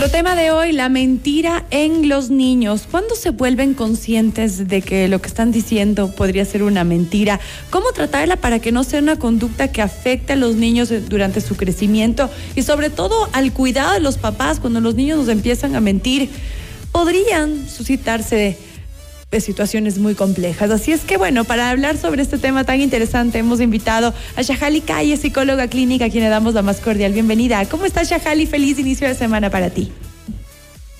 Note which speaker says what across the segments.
Speaker 1: Nuestro tema de hoy, la mentira en los niños. ¿Cuándo se vuelven conscientes de que lo que están diciendo podría ser una mentira? ¿Cómo tratarla para que no sea una conducta que afecte a los niños durante su crecimiento? Y sobre todo al cuidado de los papás cuando los niños nos empiezan a mentir. Podrían suscitarse de situaciones muy complejas. Así es que bueno, para hablar sobre este tema tan interesante hemos invitado a Shahali Calle, psicóloga clínica, a quien le damos la más cordial bienvenida. ¿Cómo estás Shahali? Feliz inicio de semana para ti.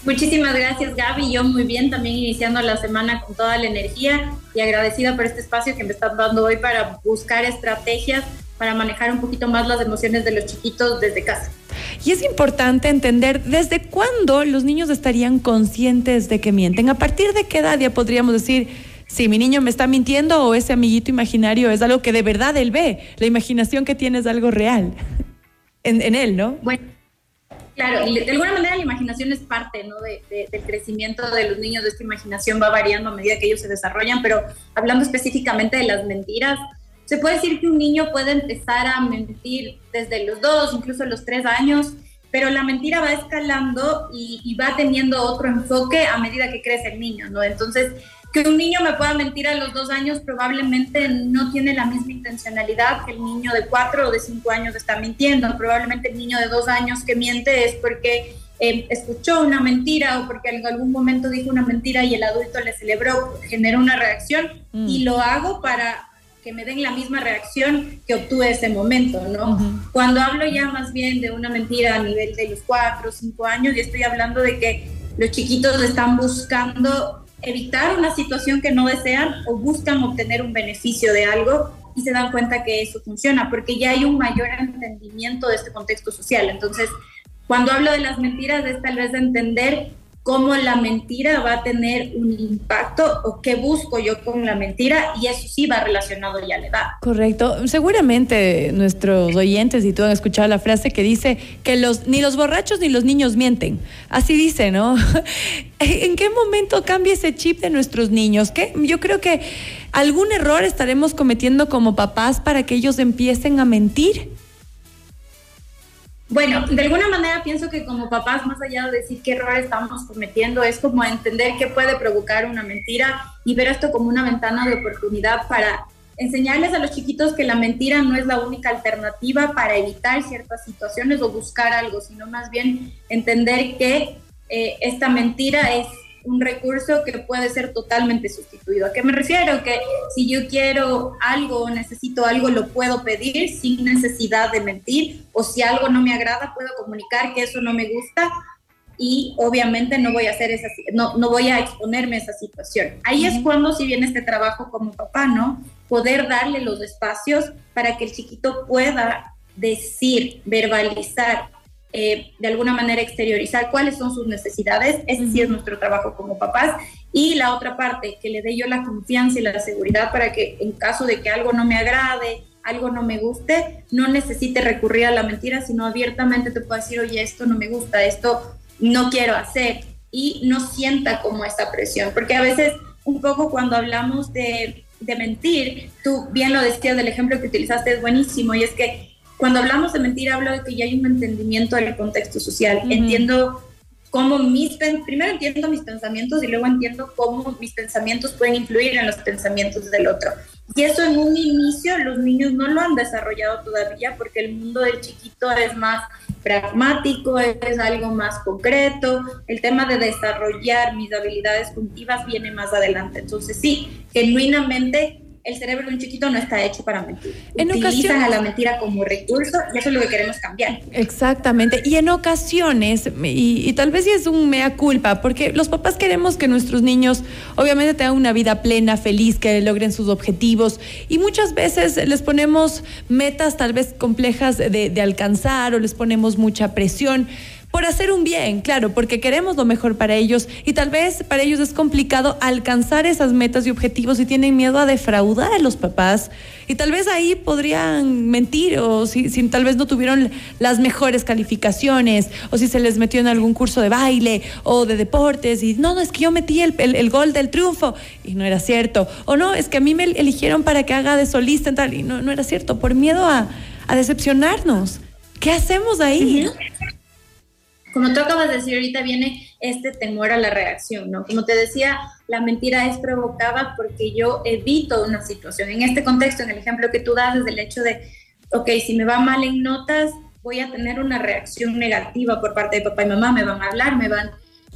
Speaker 2: Muchísimas gracias Gaby, yo muy bien, también iniciando la semana con toda la energía y agradecida por este espacio que me están dando hoy para buscar estrategias para manejar un poquito más las emociones de los chiquitos desde casa.
Speaker 1: Y es importante entender desde cuándo los niños estarían conscientes de que mienten. A partir de qué edad ya podríamos decir, si mi niño me está mintiendo o ese amiguito imaginario es algo que de verdad él ve. La imaginación que tiene es algo real en, él, ¿no?
Speaker 2: Bueno. Claro, de alguna manera la imaginación es parte ¿no? de, del crecimiento de los niños, de esta imaginación va variando a medida que ellos se desarrollan, pero hablando específicamente de las mentiras, se puede decir que un niño puede empezar a mentir desde los dos, incluso los tres años, pero la mentira va escalando y, va teniendo otro enfoque a medida que crece el niño, ¿no? Entonces, que un niño me pueda mentir a los dos años probablemente no tiene la misma intencionalidad que el niño de cuatro o de cinco años está mintiendo. Probablemente el niño de dos años que miente es porque eh, escuchó una mentira o porque en algún momento dijo una mentira y el adulto le celebró, generó una reacción y mm. lo hago para que me den la misma reacción que obtuve ese momento, ¿no? Cuando hablo ya más bien de una mentira a nivel de los cuatro o cinco años, y estoy hablando de que los chiquitos están buscando evitar una situación que no desean o buscan obtener un beneficio de algo y se dan cuenta que eso funciona, porque ya hay un mayor entendimiento de este contexto social. Entonces, cuando hablo de las mentiras, es tal vez de entender cómo la mentira va a tener un impacto o qué busco yo con la mentira y eso sí va relacionado ya a la edad.
Speaker 1: Correcto. Seguramente nuestros oyentes y tú han escuchado la frase que dice que los ni los borrachos ni los niños mienten. Así dice, ¿no? ¿En qué momento cambia ese chip de nuestros niños? ¿Qué? Yo creo que algún error estaremos cometiendo como papás para que ellos empiecen a mentir.
Speaker 2: Bueno, de alguna manera pienso que como papás, más allá de decir qué error estamos cometiendo, es como entender qué puede provocar una mentira y ver esto como una ventana de oportunidad para enseñarles a los chiquitos que la mentira no es la única alternativa para evitar ciertas situaciones o buscar algo, sino más bien entender que eh, esta mentira es un recurso que puede ser totalmente sustituido. ¿A qué me refiero? Que si yo quiero algo necesito algo, lo puedo pedir sin necesidad de mentir, o si algo no me agrada, puedo comunicar que eso no me gusta y obviamente no voy a hacer esa, no, no voy a exponerme a esa situación. Ahí es cuando si viene este trabajo como papá, ¿no? Poder darle los espacios para que el chiquito pueda decir, verbalizar, eh, de alguna manera exteriorizar cuáles son sus necesidades. Ese sí es nuestro trabajo como papás. Y la otra parte, que le dé yo la confianza y la seguridad para que en caso de que algo no me agrade, algo no me guste, no necesite recurrir a la mentira, sino abiertamente te puedo decir, oye, esto no me gusta, esto no quiero hacer. Y no sienta como esa presión, porque a veces un poco cuando hablamos de, de mentir, tú bien lo decías del ejemplo que utilizaste, es buenísimo, y es que cuando hablamos de mentira, hablo de que ya hay un entendimiento del contexto social. Entiendo cómo mis, primero entiendo mis pensamientos y luego entiendo cómo mis pensamientos pueden influir en los pensamientos del otro. Y eso en un inicio los niños no lo han desarrollado todavía porque el mundo del chiquito es más pragmático, es algo más concreto. El tema de desarrollar mis habilidades cognitivas viene más adelante. Entonces sí, genuinamente el cerebro de un chiquito no está hecho para mentir. En Utilizan a la mentira como recurso y eso es lo que queremos cambiar.
Speaker 1: Exactamente. Y en ocasiones, y, tal vez sí es un mea culpa, porque los papás queremos que nuestros niños obviamente tengan una vida plena, feliz, que logren sus objetivos. Y muchas veces les ponemos metas tal vez complejas de, de alcanzar o les ponemos mucha presión por hacer un bien, claro, porque queremos lo mejor para ellos. Y tal vez para ellos es complicado alcanzar esas metas y objetivos y tienen miedo a defraudar a los papás. Y tal vez ahí podrían mentir o si, tal vez no tuvieron las mejores calificaciones o si se les metió en algún curso de baile o de deportes y no, no, es que yo metí el, el, gol del triunfo y no era cierto. O no, es que a mí me eligieron para que haga de solista y tal y no, no era cierto. Por miedo a, a decepcionarnos. ¿Qué hacemos ahí?
Speaker 2: Como tú acabas de decir, ahorita viene este temor a la reacción, ¿no? Como te decía, la mentira es provocada porque yo evito una situación. En este contexto, en el ejemplo que tú das, es el hecho de, ok, si me va mal en notas, voy a tener una reacción negativa por parte de papá y mamá, me van a hablar, me van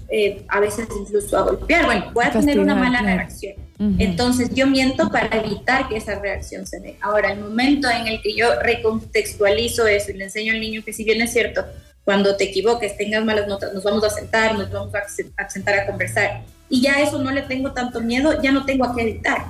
Speaker 2: eh, a veces incluso a golpear, bueno, voy a tener una mala reacción. Entonces yo miento para evitar que esa reacción se dé. Ahora, el momento en el que yo recontextualizo eso y le enseño al niño que si bien es cierto, cuando te equivoques, tengas malas notas, nos vamos a sentar, nos vamos a sentar a conversar. Y ya eso no le tengo tanto miedo, ya no tengo a qué evitar.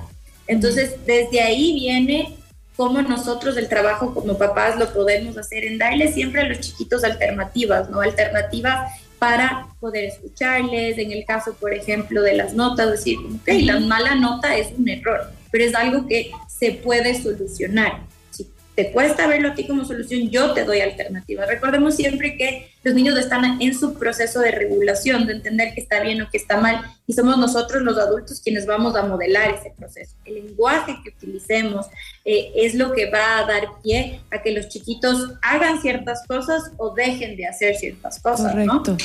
Speaker 2: Entonces, desde ahí viene cómo nosotros el trabajo como papás lo podemos hacer en darle siempre a los chiquitos alternativas, ¿no? Alternativas para poder escucharles, en el caso, por ejemplo, de las notas, decir, ok, la mala nota es un error, pero es algo que se puede solucionar te cuesta verlo a ti como solución, yo te doy alternativas. Recordemos siempre que los niños están en su proceso de regulación, de entender que está bien o que está mal, y somos nosotros los adultos quienes vamos a modelar ese proceso. El lenguaje que utilicemos eh, es lo que va a dar pie a que los chiquitos hagan ciertas cosas o dejen de hacer ciertas cosas. Correcto.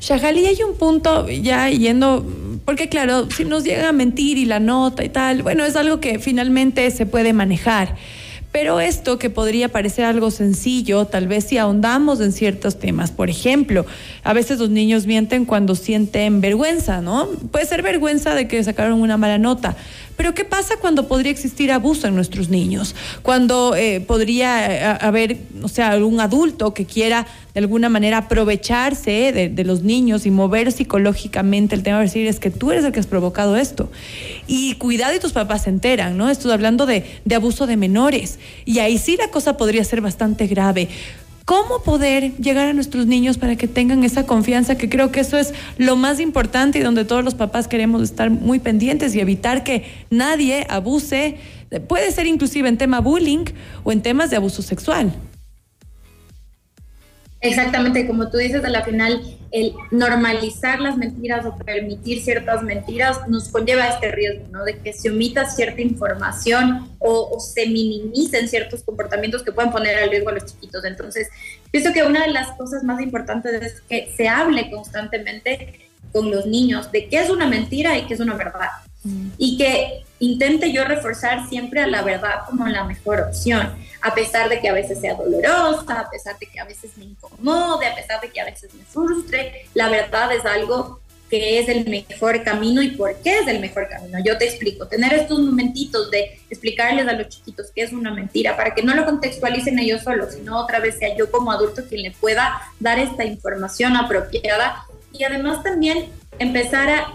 Speaker 1: Shahali, hay un punto ya yendo, porque claro, si nos llega a mentir y la nota y tal, bueno, es algo que finalmente se puede manejar. Pero esto que podría parecer algo sencillo, tal vez si ahondamos en ciertos temas, por ejemplo, a veces los niños mienten cuando sienten vergüenza, ¿no? Puede ser vergüenza de que sacaron una mala nota, pero ¿qué pasa cuando podría existir abuso en nuestros niños? Cuando eh, podría eh, haber, o sea, algún adulto que quiera de alguna manera aprovecharse de, los niños y mover psicológicamente el tema de decir es que tú eres el que has provocado esto. Y cuidado y tus papás se enteran, ¿no? Estoy hablando de, de abuso de menores. Y ahí sí la cosa podría ser bastante grave cómo poder llegar a nuestros niños para que tengan esa confianza, que creo que eso es lo más importante y donde todos los papás queremos estar muy pendientes y evitar que nadie abuse, puede ser inclusive en tema bullying o en temas de abuso sexual.
Speaker 2: Exactamente, como tú dices, a la final, el normalizar las mentiras o permitir ciertas mentiras nos conlleva a este riesgo, ¿no? De que se omita cierta información o, se minimicen ciertos comportamientos que pueden poner al riesgo a los chiquitos. Entonces, pienso que una de las cosas más importantes es que se hable constantemente con los niños de qué es una mentira y qué es una verdad. Mm. Y que intente yo reforzar siempre a la verdad como la mejor opción a pesar de que a veces sea dolorosa, a pesar de que a veces me incomode, a pesar de que a veces me frustre, la verdad es algo que es el mejor camino y por qué es el mejor camino. Yo te explico, tener estos momentitos de explicarles a los chiquitos que es una mentira, para que no lo contextualicen ellos solos, sino otra vez sea yo como adulto quien le pueda dar esta información apropiada y además también empezar a,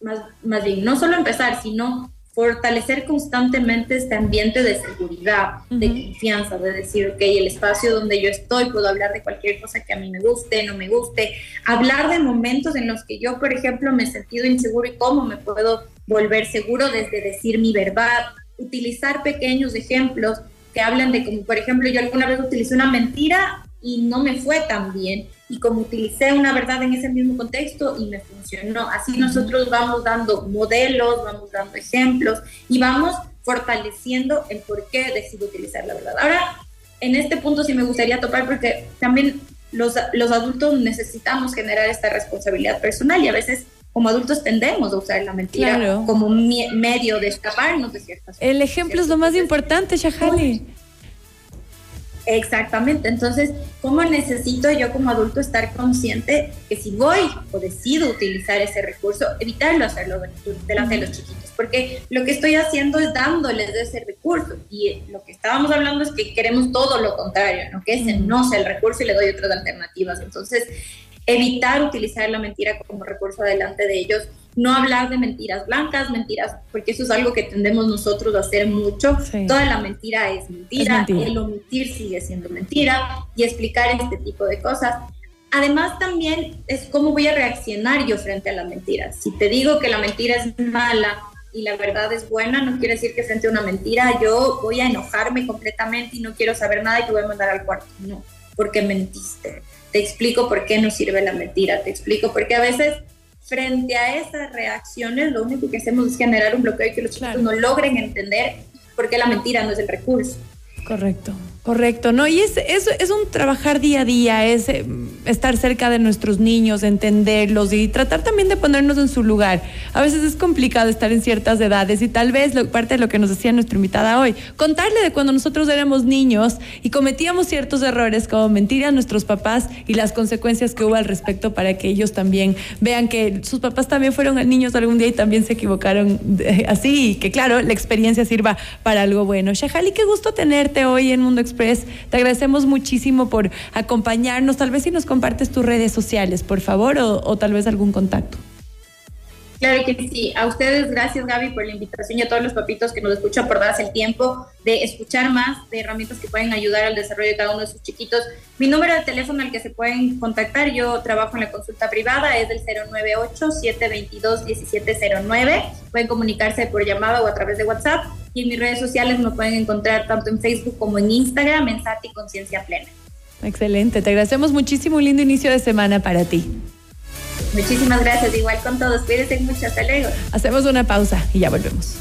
Speaker 2: más, más bien, no solo empezar, sino fortalecer constantemente este ambiente de seguridad, de confianza, de decir, ok, el espacio donde yo estoy, puedo hablar de cualquier cosa que a mí me guste, no me guste, hablar de momentos en los que yo, por ejemplo, me he sentido inseguro y cómo me puedo volver seguro desde decir mi verdad, utilizar pequeños ejemplos que hablan de como, por ejemplo, yo alguna vez utilicé una mentira y no me fue tan bien y como utilicé una verdad en ese mismo contexto y me funcionó. Así nosotros vamos dando modelos, vamos dando ejemplos y vamos fortaleciendo el por qué decido utilizar la verdad. Ahora, en este punto sí me gustaría topar porque también los, los adultos necesitamos generar esta responsabilidad personal y a veces como adultos tendemos a usar la mentira como medio de escaparnos de ciertas
Speaker 1: cosas. El ejemplo es lo más importante, Shahali.
Speaker 2: Exactamente, entonces, ¿cómo necesito yo como adulto estar consciente que si voy o decido utilizar ese recurso, evitarlo hacerlo delante de los chiquitos? Porque lo que estoy haciendo es dándoles ese recurso y lo que estábamos hablando es que queremos todo lo contrario, ¿no? Que ese no sea el recurso y le doy otras alternativas. Entonces, evitar utilizar la mentira como recurso delante de ellos no hablar de mentiras blancas, mentiras, porque eso es algo que tendemos nosotros a hacer mucho. Toda la mentira es mentira, el omitir sigue siendo mentira y explicar este tipo de cosas. Además también es cómo voy a reaccionar yo frente a la mentira. Si te digo que la mentira es mala y la verdad es buena, no quiere decir que frente a una mentira yo voy a enojarme completamente y no quiero saber nada y te voy a mandar al cuarto. No, porque mentiste. Te explico por qué no sirve la mentira, te explico por qué a veces frente a esas reacciones, lo único que hacemos es generar un bloqueo y que los chicos no logren entender por qué la mentira no es el recurso.
Speaker 1: Correcto. Correcto, ¿no? Y es, es, es un trabajar día a día, es eh, estar cerca de nuestros niños, entenderlos y tratar también de ponernos en su lugar. A veces es complicado estar en ciertas edades y tal vez lo, parte de lo que nos decía nuestra invitada hoy, contarle de cuando nosotros éramos niños y cometíamos ciertos errores como mentir a nuestros papás y las consecuencias que hubo al respecto para que ellos también vean que sus papás también fueron niños algún día y también se equivocaron así y que claro, la experiencia sirva para algo bueno. Shahali, qué gusto tenerte hoy en Mundo Express. Te agradecemos muchísimo por acompañarnos. Tal vez si nos compartes tus redes sociales, por favor, o, tal vez algún contacto.
Speaker 2: Claro que sí. A ustedes, gracias Gaby por la invitación y a todos los papitos que nos escuchan por darse el tiempo de escuchar más de herramientas que pueden ayudar al desarrollo de cada uno de sus chiquitos. Mi número de teléfono al que se pueden contactar, yo trabajo en la consulta privada, es del 098-722-1709. Pueden comunicarse por llamada o a través de WhatsApp. Y en mis redes sociales me pueden encontrar tanto en Facebook como en Instagram, en Sati Conciencia Plena.
Speaker 1: Excelente, te agradecemos muchísimo. Un lindo inicio de semana para ti.
Speaker 2: Muchísimas gracias, igual con todos. Cuídense mucho, hasta luego.
Speaker 1: Hacemos una pausa y ya volvemos.